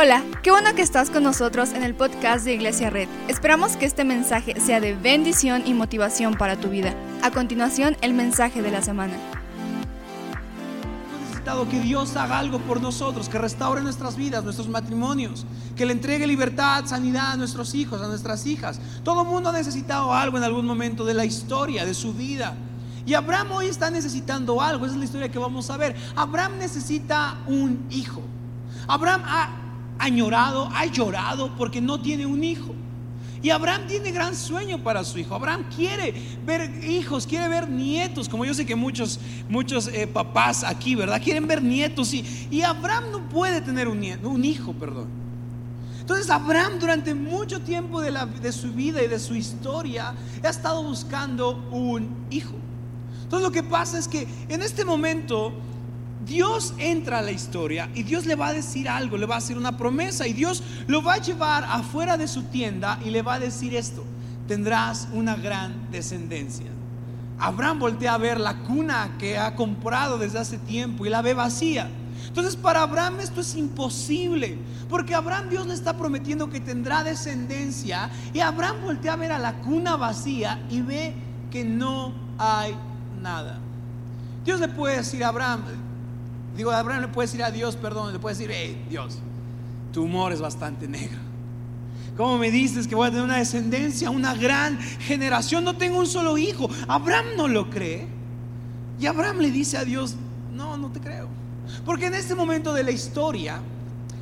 Hola, qué bueno que estás con nosotros en el podcast de Iglesia Red. Esperamos que este mensaje sea de bendición y motivación para tu vida. A continuación, el mensaje de la semana. Hemos necesitado que Dios haga algo por nosotros, que restaure nuestras vidas, nuestros matrimonios, que le entregue libertad, sanidad a nuestros hijos, a nuestras hijas. Todo el mundo ha necesitado algo en algún momento de la historia, de su vida. Y Abraham hoy está necesitando algo, esa es la historia que vamos a ver. Abraham necesita un hijo. Abraham ha añorado, ha llorado porque no tiene un hijo. Y Abraham tiene gran sueño para su hijo. Abraham quiere ver hijos, quiere ver nietos, como yo sé que muchos, muchos eh, papás aquí, ¿verdad? Quieren ver nietos. Y, y Abraham no puede tener un, nieto, un hijo, perdón. Entonces Abraham durante mucho tiempo de, de su vida y de su historia ha estado buscando un hijo. Entonces lo que pasa es que en este momento Dios entra a la historia y Dios le va a decir algo, le va a hacer una promesa y Dios lo va a llevar afuera de su tienda y le va a decir esto, tendrás una gran descendencia. Abraham voltea a ver la cuna que ha comprado desde hace tiempo y la ve vacía. Entonces para Abraham esto es imposible, porque Abraham Dios le está prometiendo que tendrá descendencia y Abraham voltea a ver a la cuna vacía y ve que no hay nada. Dios le puede decir a Abraham, digo, Abraham le puede decir a Dios, perdón, le puede decir, hey, Dios, tu humor es bastante negro. ¿Cómo me dices que voy a tener una descendencia, una gran generación? No tengo un solo hijo. Abraham no lo cree. Y Abraham le dice a Dios, no, no te creo. Porque en este momento de la historia,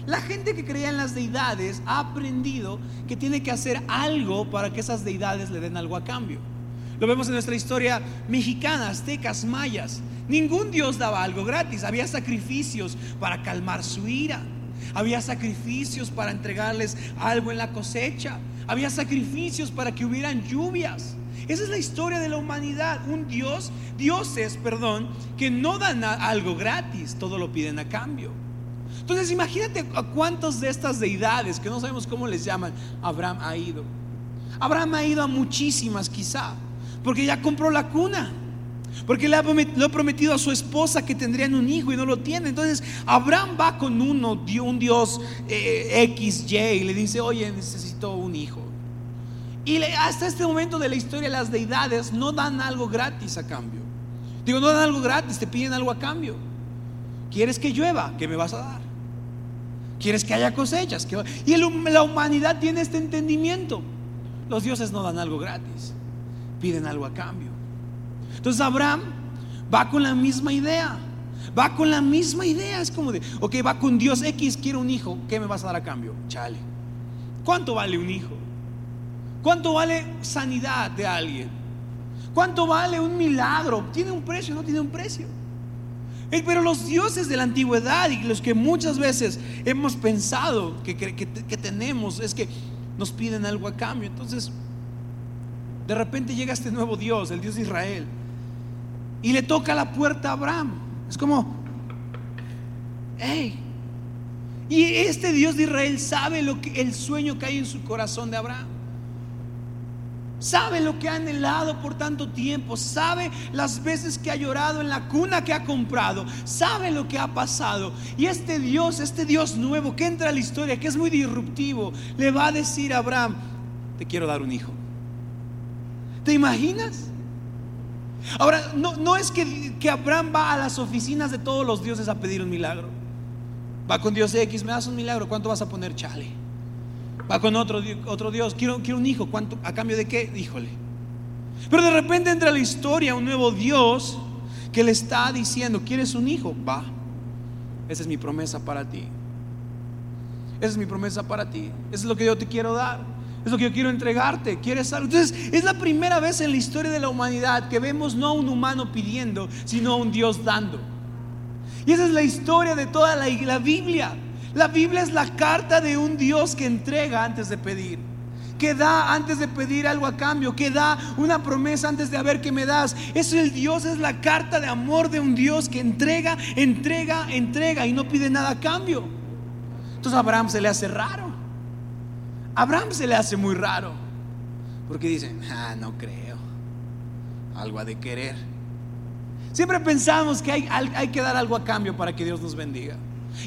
la gente que creía en las deidades ha aprendido que tiene que hacer algo para que esas deidades le den algo a cambio. Lo vemos en nuestra historia mexicana, aztecas, mayas. Ningún dios daba algo gratis. Había sacrificios para calmar su ira. Había sacrificios para entregarles algo en la cosecha. Había sacrificios para que hubieran lluvias. Esa es la historia de la humanidad. Un dios, dioses, perdón, que no dan algo gratis, todo lo piden a cambio. Entonces imagínate a cuántos de estas deidades, que no sabemos cómo les llaman, Abraham ha ido. Abraham ha ido a muchísimas quizá. Porque ya compró la cuna. Porque le ha prometido a su esposa que tendrían un hijo y no lo tiene. Entonces Abraham va con uno, un Dios eh, XY y le dice, oye, necesito un hijo. Y hasta este momento de la historia las deidades no dan algo gratis a cambio. Digo, no dan algo gratis, te piden algo a cambio. ¿Quieres que llueva? ¿Qué me vas a dar? ¿Quieres que haya cosechas? Y la humanidad tiene este entendimiento. Los dioses no dan algo gratis piden algo a cambio. Entonces Abraham va con la misma idea. Va con la misma idea. Es como de, ok, va con Dios X, quiero un hijo. ¿Qué me vas a dar a cambio? Chale. ¿Cuánto vale un hijo? ¿Cuánto vale sanidad de alguien? ¿Cuánto vale un milagro? ¿Tiene un precio? ¿No tiene un precio? Pero los dioses de la antigüedad y los que muchas veces hemos pensado que, que, que tenemos es que nos piden algo a cambio. Entonces, de repente llega este nuevo Dios, el Dios de Israel, y le toca la puerta a Abraham. Es como, hey. Y este Dios de Israel sabe lo que el sueño que hay en su corazón de Abraham. Sabe lo que ha anhelado por tanto tiempo. Sabe las veces que ha llorado en la cuna que ha comprado. Sabe lo que ha pasado. Y este Dios, este Dios nuevo que entra a la historia, que es muy disruptivo, le va a decir a Abraham, te quiero dar un hijo. ¿Te imaginas? Ahora, no, no es que, que, Abraham va a las oficinas de todos los dioses a pedir un milagro. Va con Dios X, me das un milagro, ¿cuánto vas a poner? Chale. Va con otro, otro Dios, quiero, quiero un hijo. ¿A cambio de qué? Híjole. Pero de repente entra a la historia un nuevo Dios que le está diciendo, ¿quieres un hijo? Va. Esa es mi promesa para ti. Esa es mi promesa para ti. Eso es lo que yo te quiero dar. Es lo que yo quiero entregarte. ¿Quieres algo? Entonces, es la primera vez en la historia de la humanidad que vemos no a un humano pidiendo, sino a un Dios dando. Y esa es la historia de toda la, Biblia. La Biblia es la carta de un Dios que entrega antes de pedir que da antes de pedir algo a cambio, que da una promesa antes de ver qué me das. Es el Dios, es la carta de amor de un Dios que entrega, entrega, entrega y no pide nada a cambio. Entonces a Abraham se le hace raro. Abraham se le hace muy raro. Porque dicen, ah, no creo. Algo ha de querer. Siempre pensamos que hay, que dar algo a cambio para que Dios nos bendiga.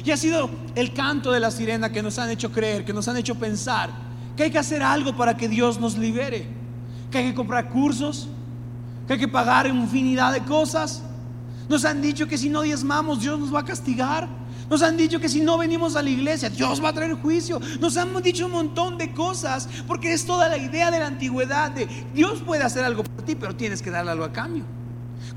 Y ha sido el canto de la sirena que nos han hecho creer, que nos han hecho pensar que hay que hacer algo para que Dios nos libere, que hay que comprar cursos, que hay que pagar infinidad de cosas. Nos han dicho que si no diezmamos Dios nos va a castigar. Nos han dicho que si no venimos a la iglesia, Dios va a traer juicio. Nos han dicho un montón de cosas, porque es toda la idea de la antigüedad de Dios puede hacer algo por ti, pero tienes que darle algo a cambio.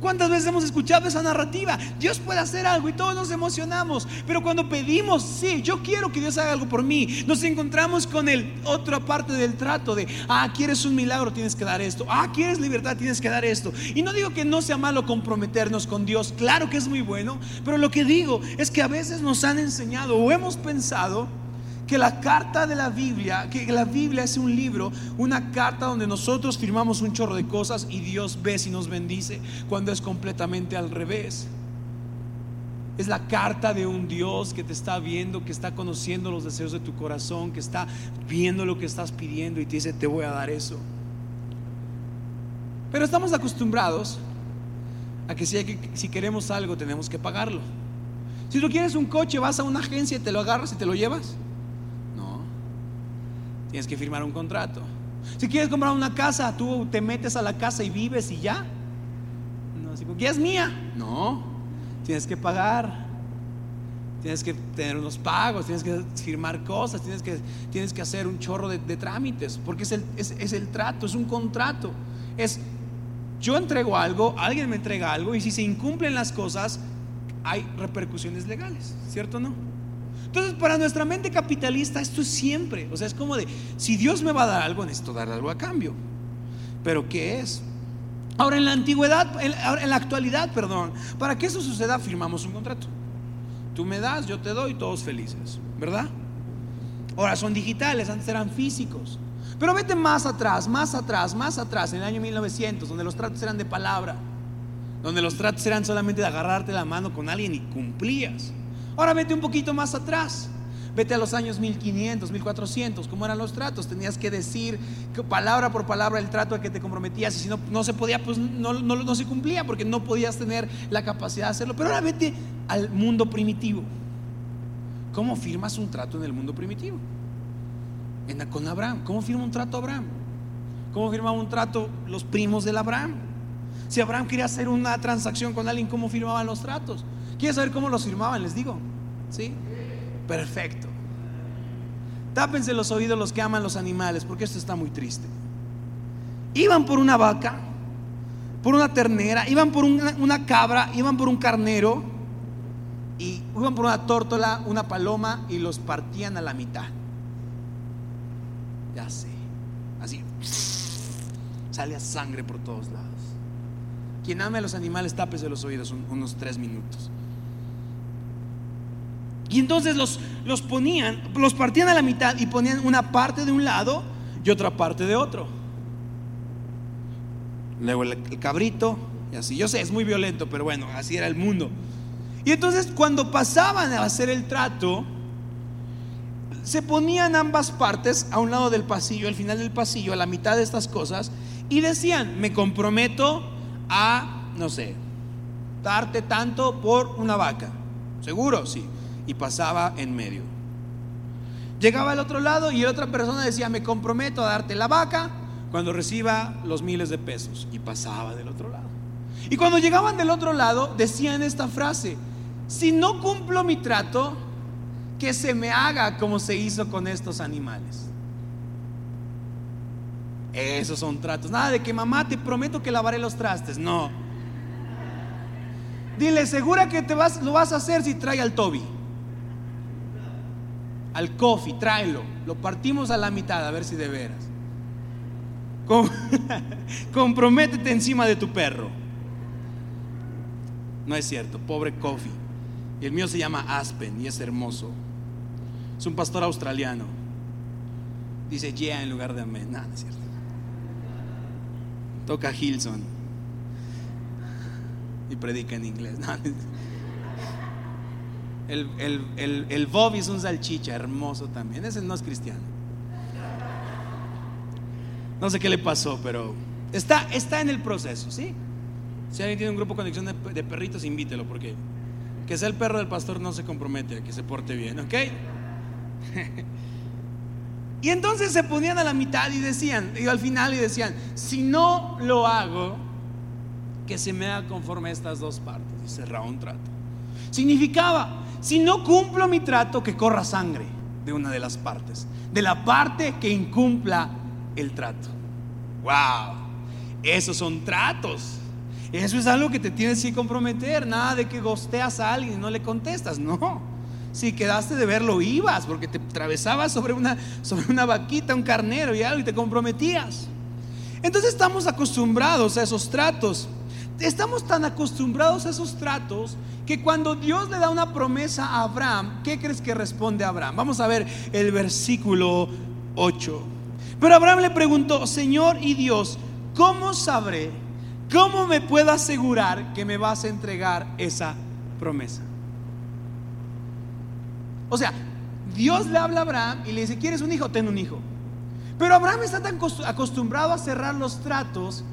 ¿Cuántas veces hemos escuchado esa narrativa? Dios puede hacer algo y todos nos emocionamos. Pero cuando pedimos, sí, yo quiero que Dios haga algo por mí, nos encontramos con el otra parte del trato de, ah, quieres un milagro, tienes que dar esto. Ah, quieres libertad, tienes que dar esto. Y no digo que no sea malo comprometernos con Dios, claro que es muy bueno, pero lo que digo es que a veces nos han enseñado o hemos pensado que la carta de la Biblia, que la Biblia es un libro, una carta donde nosotros firmamos un chorro de cosas y Dios ve si nos bendice, cuando es completamente al revés. Es la carta de un Dios que te está viendo, que está conociendo los deseos de tu corazón, que está viendo lo que estás pidiendo y te dice, te voy a dar eso. Pero estamos acostumbrados a que si, si queremos algo tenemos que pagarlo. Si tú quieres un coche, vas a una agencia y te lo agarras y te lo llevas. Tienes que firmar un contrato. Si quieres comprar una casa, tú te metes a la casa y vives y ya. No, si es mía. No, tienes que pagar. Tienes que tener unos pagos, tienes que firmar cosas, tienes que, tienes que hacer un chorro de, trámites, porque es el, es el trato, es un contrato. Es, yo entrego algo, alguien me entrega algo, y si se incumplen las cosas, hay repercusiones legales, ¿cierto o no? Entonces, para nuestra mente capitalista, esto es siempre. O sea, es como de, si Dios me va a dar algo, necesito dar algo a cambio. Pero ¿qué es? Ahora, en la antigüedad, en, la actualidad, perdón, para que eso suceda, firmamos un contrato. Tú me das, yo te doy, todos felices, ¿verdad? Ahora son digitales, antes eran físicos. Pero vete más atrás, más atrás, más atrás, en el año 1900, donde los tratos eran de palabra, donde los tratos eran solamente de agarrarte la mano con alguien y cumplías. Ahora vete un poquito más atrás. Vete a los años 1500, 1400, ¿cómo eran los tratos? Tenías que decir palabra por palabra el trato a que te comprometías y si no, no se podía, pues no, no, se cumplía porque no podías tener la capacidad de hacerlo. Pero ahora vete al mundo primitivo. ¿Cómo firmas un trato en el mundo primitivo? En, con Abraham. ¿Cómo firma un trato Abraham? ¿Cómo firmaba un trato los primos del Abraham? Si Abraham quería hacer una transacción con alguien, ¿cómo firmaban los tratos? ¿Quieres saber cómo los firmaban? Les digo. ¿Sí? Perfecto. Tápense los oídos los que aman los animales, porque esto está muy triste. Iban por una vaca, por una ternera, iban por una, cabra, iban por un carnero, y iban por una tórtola, una paloma, y los partían a la mitad. Ya sé. Así. Salía sangre por todos lados. Quien ame a los animales, tápese los oídos unos tres minutos. Y entonces los, los ponían, los partían a la mitad y ponían una parte de un lado y otra parte de otro. Luego el, cabrito, y así. Yo sé, es muy violento, pero bueno, así era el mundo. Y entonces cuando pasaban a hacer el trato, se ponían ambas partes a un lado del pasillo, al final del pasillo, a la mitad de estas cosas, y decían, me comprometo a, no sé, darte tanto por una vaca. ¿Seguro? Sí y pasaba en medio. Llegaba al otro lado y otra persona decía, me comprometo a darte la vaca cuando reciba los miles de pesos. Y pasaba del otro lado. Y cuando llegaban del otro lado, decían esta frase, si no cumplo mi trato, que se me haga como se hizo con estos animales. Esos son tratos. Nada de que mamá te prometo que lavaré los trastes. No. Dile, segura que te vas, lo vas a hacer si trae al Toby al coffee, tráelo. Lo partimos a la mitad a ver si de veras. comprométete encima de tu perro. No es cierto, pobre coffee. Y el mío se llama Aspen y es hermoso. Es un pastor australiano. Dice yeah en lugar de amén. Nada, no es cierto. Toca Hilson y predica en inglés. El, el, el, Bobby es un salchicha hermoso también. Ese no es cristiano. No sé qué le pasó, pero está, está en el proceso, ¿sí? Si alguien tiene un grupo de conexión de, perritos, invítelo porque Que sea el perro del pastor no se compromete a que se porte bien, ¿ok? y entonces se ponían a la mitad y decían, y al final y decían, si no lo hago, que se me haga conforme a estas dos partes. Y cerraba un trato. Significaba, si no cumplo mi trato, que corra sangre de una de las partes, de la parte que incumpla el trato. ¡Wow! Esos son tratos. Eso es algo que te tienes que comprometer. Nada de que gosteas a alguien y no le contestas. No. Si quedaste de verlo, ibas, porque te atravesabas sobre una, sobre una vaquita, un carnero y algo y te comprometías. Entonces estamos acostumbrados a esos tratos. Estamos tan acostumbrados a esos tratos que cuando Dios le da una promesa a Abraham, ¿qué crees que responde Abraham? Vamos a ver el versículo 8. Pero Abraham le preguntó, Señor y Dios, ¿cómo sabré? ¿Cómo me puedo asegurar que me vas a entregar esa promesa? O sea, Dios le habla a Abraham y le dice, ¿quieres un hijo? Ten un hijo. Pero Abraham está tan acostumbrado a cerrar los tratos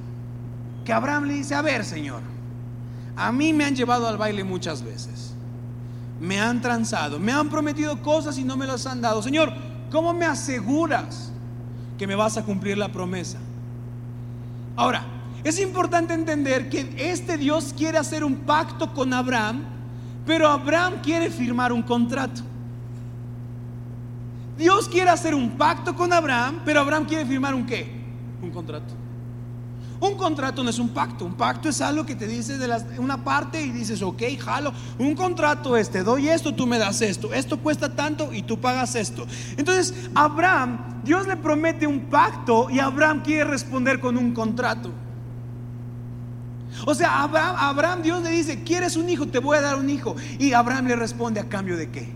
que Abraham le dice, a ver, Señor, a mí me han llevado al baile muchas veces. Me han transado, me han prometido cosas y no me las han dado. Señor, ¿cómo me aseguras que me vas a cumplir la promesa? Ahora, es importante entender que este Dios quiere hacer un pacto con Abraham, pero Abraham quiere firmar un contrato. Dios quiere hacer un pacto con Abraham, pero Abraham quiere firmar un qué? Un contrato. Un contrato no es un pacto, un pacto es algo que te dice de una parte y dices, ok, jalo. Un contrato es, te doy esto, tú me das esto, esto cuesta tanto y tú pagas esto. Entonces, Abraham, Dios le promete un pacto y Abraham quiere responder con un contrato. O sea, Abraham, Abraham Dios le dice, ¿quieres un hijo? Te voy a dar un hijo. Y Abraham le responde a cambio de qué?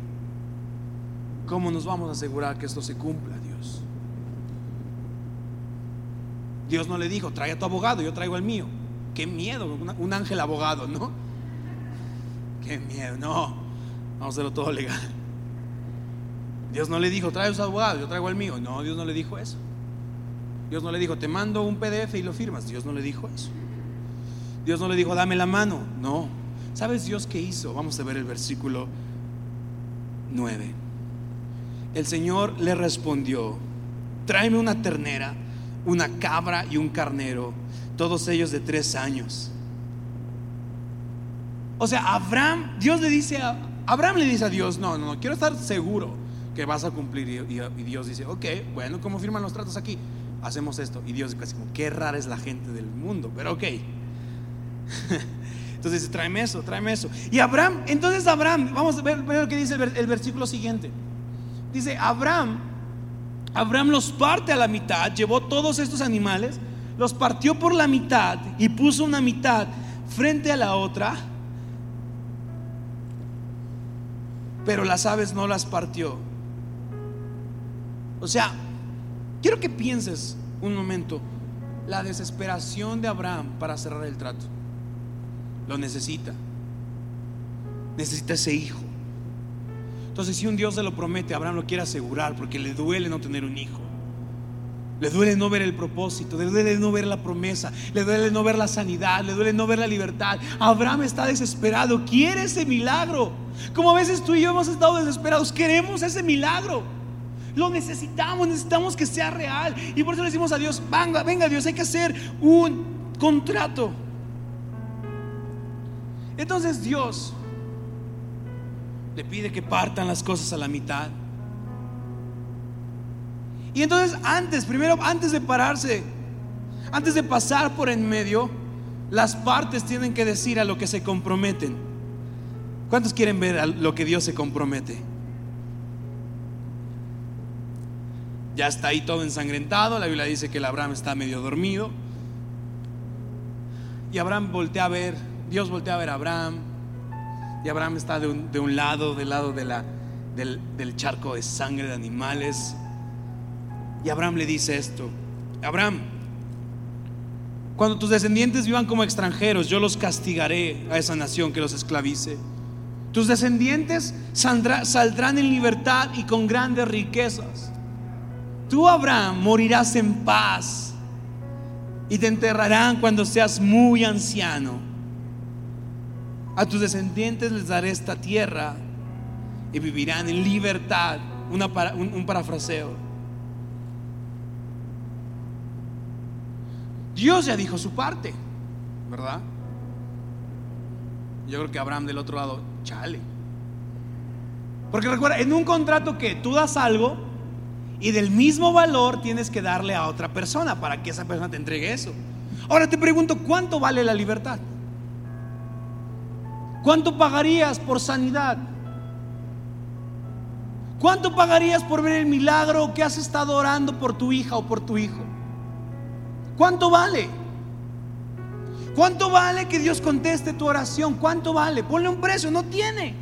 ¿Cómo nos vamos a asegurar que esto se cumpla, Dios? Dios no le dijo, trae a tu abogado, yo traigo el mío. Qué miedo, un ángel abogado, ¿no? Qué miedo, no. Vamos a hacerlo todo legal. Dios no le dijo, trae a su abogado, yo traigo el mío. No, Dios no le dijo eso. Dios no le dijo, te mando un PDF y lo firmas. Dios no le dijo eso. Dios no le dijo, dame la mano. No. ¿Sabes Dios qué hizo? Vamos a ver el versículo 9. El Señor le respondió, tráeme una ternera una cabra y un carnero, todos ellos de tres años. O sea, Abraham, Dios le dice a Abraham le dice a Dios, no, no, no, quiero estar seguro que vas a cumplir. Y, Dios dice, ok, bueno, ¿cómo firman los tratos aquí? Hacemos esto. Y Dios dice, como, qué rara es la gente del mundo, pero ok. Entonces dice, tráeme eso, tráeme eso. Y Abraham, entonces Abraham, vamos a ver, lo que dice el versículo siguiente. Dice, Abraham Abraham los parte a la mitad, llevó todos estos animales, los partió por la mitad y puso una mitad frente a la otra, pero las aves no las partió. O sea, quiero que pienses un momento la desesperación de Abraham para cerrar el trato. Lo necesita. Necesita ese hijo. Entonces, si un Dios se lo promete, Abraham lo quiere asegurar porque le duele no tener un hijo. Le duele no ver el propósito, le duele no ver la promesa, le duele no ver la sanidad, le duele no ver la libertad. Abraham está desesperado, quiere ese milagro. Como a veces tú y yo hemos estado desesperados, queremos ese milagro. Lo necesitamos, necesitamos que sea real. Y por eso le decimos a Dios, venga, venga Dios, hay que hacer un contrato. Entonces Dios le pide que partan las cosas a la mitad. Y entonces antes, primero antes de pararse, antes de pasar por en medio, las partes tienen que decir a lo que se comprometen. ¿Cuántos quieren ver a lo que Dios se compromete? Ya está ahí todo ensangrentado. La Biblia dice que el Abraham está medio dormido. Y Abraham voltea a ver, Dios voltea a ver a Abraham. Y Abraham está de un, lado, del lado de la, del charco de sangre de animales. Y Abraham le dice esto, Abraham, cuando tus descendientes vivan como extranjeros, yo los castigaré a esa nación que los esclavice. Tus descendientes saldrán en libertad y con grandes riquezas. Tú, Abraham, morirás en paz y te enterrarán cuando seas muy anciano A tus descendientes les daré esta tierra y vivirán en libertad. un parafraseo. Dios ya dijo su parte, ¿verdad? Yo creo que Abraham del otro lado, chale. Porque recuerda, en un contrato que tú das algo y del mismo valor tienes que darle a otra persona para que esa persona te entregue eso. Ahora te pregunto, ¿cuánto vale la libertad? ¿Cuánto pagarías por sanidad? ¿Cuánto pagarías por ver el milagro que has estado orando por tu hija o por tu hijo? ¿Cuánto vale? ¿Cuánto vale que Dios conteste tu oración? ¿Cuánto vale? Ponle un precio, no tiene.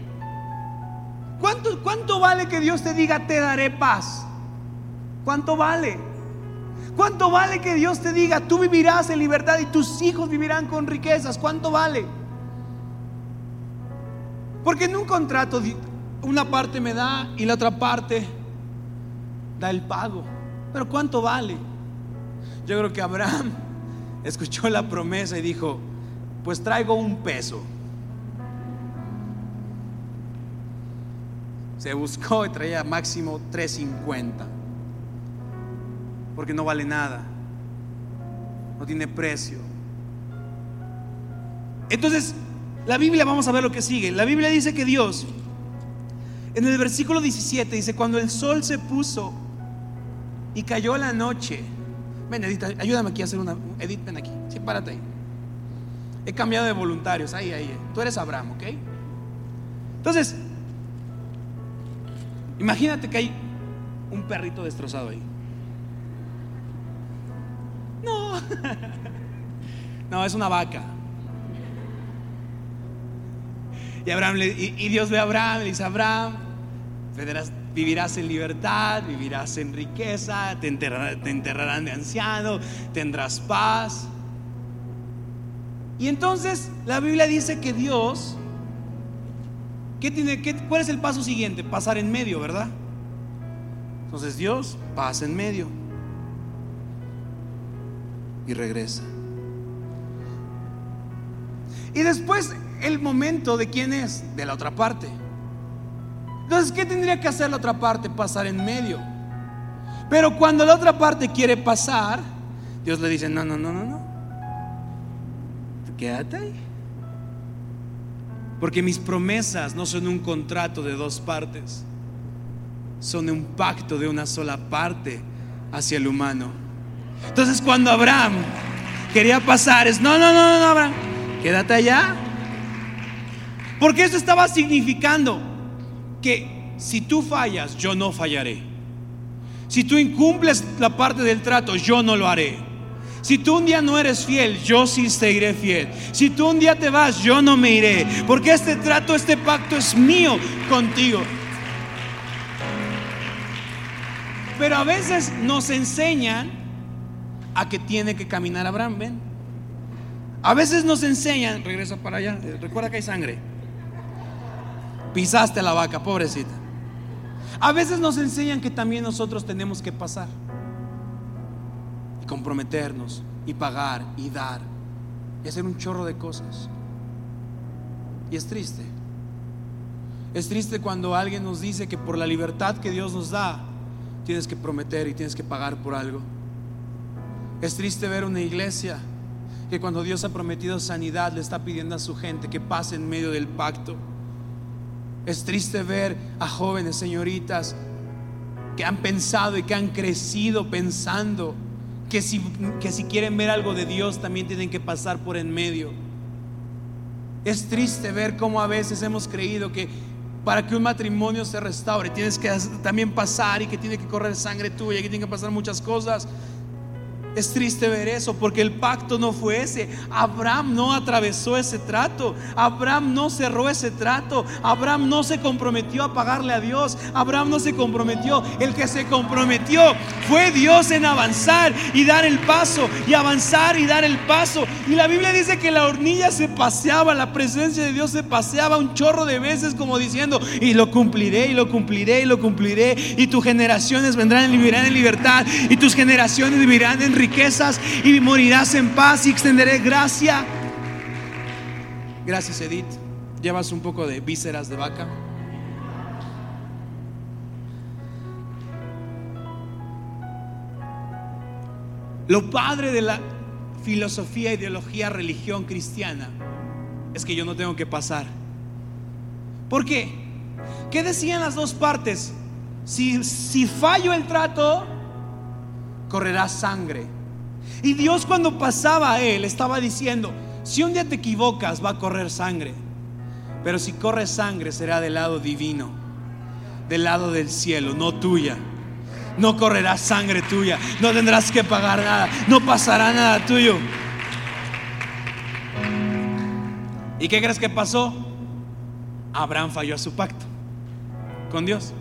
¿Cuánto, ¿Cuánto vale que Dios te diga, te daré paz? ¿Cuánto vale? ¿Cuánto vale que Dios te diga, tú vivirás en libertad y tus hijos vivirán con riquezas? ¿Cuánto vale? Porque en un contrato una parte me da y la otra parte da el pago. Pero ¿cuánto vale? Yo creo que Abraham escuchó la promesa y dijo, pues traigo un peso. Se buscó y traía máximo 350. Porque no vale nada. No tiene precio. Entonces, la Biblia, vamos a ver lo que sigue. La Biblia dice que Dios, en el versículo 17, dice, cuando el sol se puso y cayó la noche, Ven, Edith, ayúdame aquí a hacer una. Edith, ven aquí. Sí, párate ahí. He cambiado de voluntarios. Ahí, ahí. Tú eres Abraham, ¿ok? Entonces, imagínate que hay un perrito destrozado ahí. No. No, es una vaca. Y, Abraham y, Dios ve a Abraham y le dice, Abraham, Vivirás en libertad, vivirás en riqueza, te, enterrarán de anciano, tendrás paz. Y entonces la Biblia dice que Dios, ¿qué tiene, qué, ¿cuál es el paso siguiente? Pasar en medio, ¿verdad? Entonces Dios pasa en medio y regresa. Y después el momento de quién es, de la otra parte. Entonces, ¿qué tendría que hacer la otra parte? Pasar en medio. Pero cuando la otra parte quiere pasar, Dios le dice, no, no, no, no, no. Quédate ahí. Porque mis promesas no son un contrato de dos partes, son un pacto de una sola parte hacia el humano. Entonces cuando Abraham quería pasar, es, no, no, no, no, Abraham, quédate allá. Porque eso estaba significando que si tú fallas, yo no fallaré. Si tú incumples la parte del trato, yo no lo haré. Si tú un día no eres fiel, yo sí seguiré fiel. Si tú un día te vas, yo no me iré. Porque este trato, este pacto es mío contigo. Pero a veces nos enseñan a que tiene que caminar Abraham, ven. A veces nos enseñan, regresa para allá, recuerda que hay sangre. Pisaste la vaca, pobrecita. A veces nos enseñan que también nosotros tenemos que pasar y comprometernos y pagar y dar y hacer un chorro de cosas. Y es triste. Es triste cuando alguien nos dice que por la libertad que Dios nos da, tienes que prometer y tienes que pagar por algo. Es triste ver una iglesia que cuando Dios ha prometido sanidad le está pidiendo a su gente que pase en medio del pacto es triste ver a jóvenes señoritas que han pensado y que han crecido pensando que si, que si quieren ver algo de Dios también tienen que pasar por en medio. Es triste ver cómo a veces hemos creído que para que un matrimonio se restaure tienes que también pasar y que tiene que correr sangre tuya y que tiene que pasar muchas cosas. Es triste ver eso porque el pacto no fue ese. Abraham no atravesó ese trato. Abraham no cerró ese trato. Abraham no se comprometió a pagarle a Dios. Abraham no se comprometió. El que se comprometió fue Dios en avanzar y dar el paso. Y avanzar y dar el paso. Y la Biblia dice que la hornilla se paseaba. La presencia de Dios se paseaba un chorro de veces como diciendo, y lo cumpliré, y lo cumpliré, y lo cumpliré. Y tus generaciones vendrán en libertad. Y tus generaciones vivirán en riquezas y morirás en paz y extenderé gracia. Gracias, Edith. llevas un poco de vísceras de vaca. Lo padre de la filosofía, ideología, religión cristiana es que yo no tengo que pasar. ¿Por qué? ¿Qué decían las dos partes? Si, si fallo el trato, correrá sangre. Y Dios cuando pasaba a él estaba diciendo, si un día te equivocas va a correr sangre, pero si corre sangre será del lado divino, del lado del cielo, no tuya. No correrá sangre tuya, no tendrás que pagar nada, no pasará nada tuyo. ¿Y qué crees que pasó? Abraham falló a su pacto con Dios.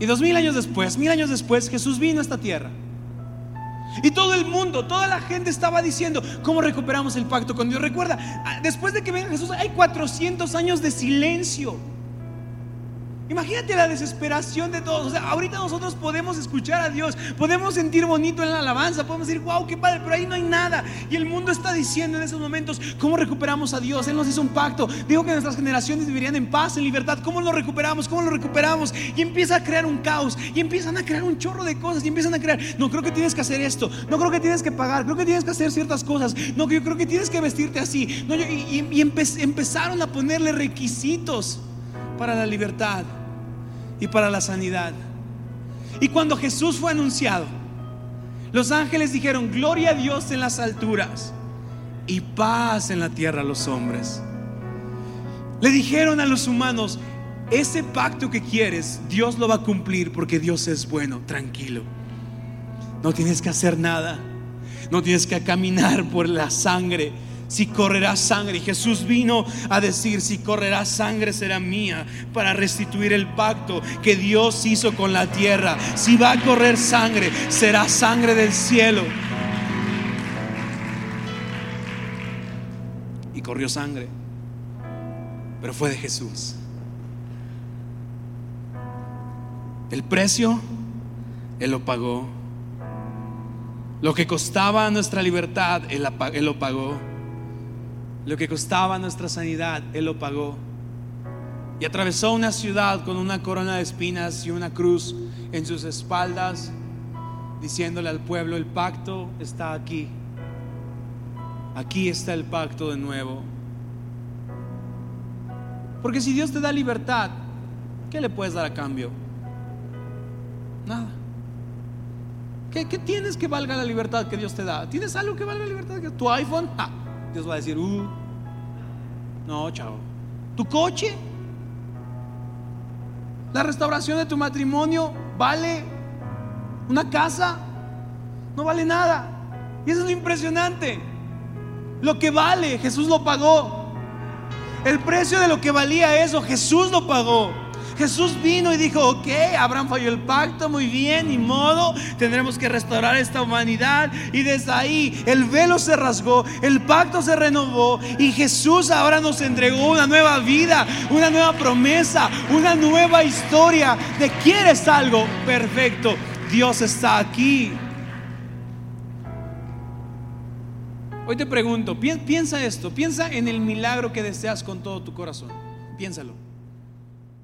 Y dos mil años después, mil años después, Jesús vino a esta tierra. Y todo el mundo, toda la gente estaba diciendo, ¿cómo recuperamos el pacto con Dios? Recuerda, ah, después de que venga Jesús, hay 400 años de silencio. Imagínate la desesperación de todos. O sea, ahorita nosotros podemos escuchar a Dios, podemos sentir bonito en la alabanza, podemos decir, wow, qué padre, pero ahí no hay nada. Y el mundo está diciendo en esos momentos, ¿cómo recuperamos a Dios? Él nos hizo un pacto, dijo que nuestras generaciones vivirían en paz, en libertad. ¿Cómo lo recuperamos? ¿Cómo lo recuperamos? Y empieza a crear un caos, y empiezan a crear un chorro de cosas, y empiezan a crear, no creo que tienes que hacer esto, no creo que tienes que pagar, creo que tienes que hacer ciertas cosas, no, yo creo que tienes que vestirte así. Y empezaron a ponerle requisitos para la libertad y para la sanidad. Y cuando Jesús fue anunciado, los ángeles dijeron, gloria a Dios en las alturas y paz en la tierra a los hombres. Le dijeron a los humanos, ese pacto que quieres, Dios lo va a cumplir porque Dios es bueno, tranquilo. No tienes que hacer nada, no tienes que caminar por la sangre si correrá sangre. Y Jesús vino a decir, si correrá sangre será mía para restituir el pacto que Dios hizo con la tierra. Si va a correr sangre, será sangre del cielo. Y corrió sangre, pero fue de Jesús. El precio, Él lo pagó. Lo que costaba nuestra libertad, Él, lo pagó. Lo que costaba nuestra sanidad, Él lo pagó. Y atravesó una ciudad con una corona de espinas y una cruz en sus espaldas, diciéndole al pueblo, el pacto está aquí. Aquí está el pacto de nuevo. Porque si Dios te da libertad, ¿qué le puedes dar a cambio? Nada. ¿Qué, tienes que valga la libertad que Dios te da? ¿Tienes algo que valga la libertad? ¿Tu iPhone? Dios va a decir, uh, no, chao. ¿Tu coche? ¿La restauración de tu matrimonio vale una casa? No vale nada. Y eso es lo impresionante. Lo que vale, Jesús lo pagó. El precio de lo que valía eso, Jesús lo pagó. Jesús vino y dijo, ok, Abraham falló el pacto, muy bien, ni modo, tendremos que restaurar esta humanidad. Y desde ahí el velo se rasgó, el pacto se renovó y Jesús ahora nos entregó una nueva vida, una nueva promesa, una nueva historia de quieres algo perfecto. Dios está aquí. Hoy te pregunto, piensa esto, piensa en el milagro que deseas con todo tu corazón. Piénsalo.